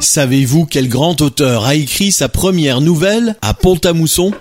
Savez-vous quel grand auteur a écrit sa première nouvelle à Pont-à-Mousson?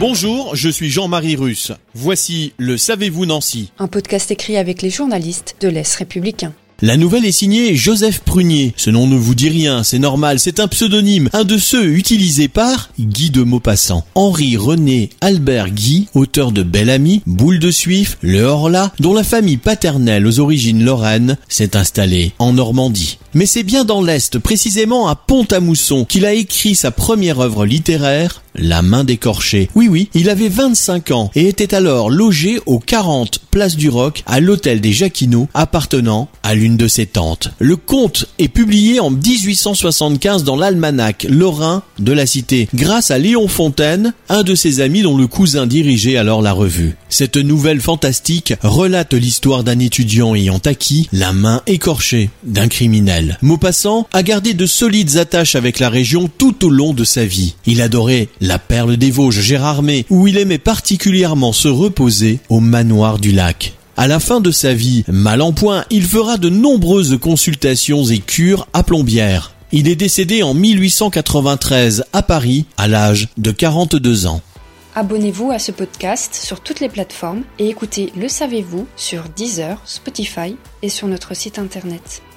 Bonjour, je suis Jean-Marie Russe. Voici le Savez-vous Nancy Un podcast écrit avec les journalistes de l'Est républicain. La nouvelle est signée Joseph Prunier. Ce nom ne vous dit rien, c'est normal, c'est un pseudonyme, un de ceux utilisés par Guy de Maupassant. Henri René Albert Guy, auteur de Belle Amie, Boule de Suif, Le Horla, dont la famille paternelle aux origines lorraines s'est installée en Normandie. Mais c'est bien dans l'Est, précisément à Pont-à-Mousson, qu'il a écrit sa première œuvre littéraire, La main d'écorché. Oui oui, il avait 25 ans et était alors logé au 40 Place du Roc à l'hôtel des Jacquinots appartenant à l'une de ses tantes. Le conte est publié en 1875 dans l'almanach lorrain de la cité grâce à Léon Fontaine, un de ses amis dont le cousin dirigeait alors la revue. Cette nouvelle fantastique relate l'histoire d'un étudiant ayant acquis la main écorchée d'un criminel. Maupassant a gardé de solides attaches avec la région tout au long de sa vie. Il adorait la perle des Vosges, Gérardmer, où il aimait particulièrement se reposer au manoir du lac. À la fin de sa vie, mal en point, il fera de nombreuses consultations et cures à Plombières. Il est décédé en 1893 à Paris à l'âge de 42 ans. Abonnez-vous à ce podcast sur toutes les plateformes et écoutez Le Savez-vous sur Deezer, Spotify et sur notre site internet.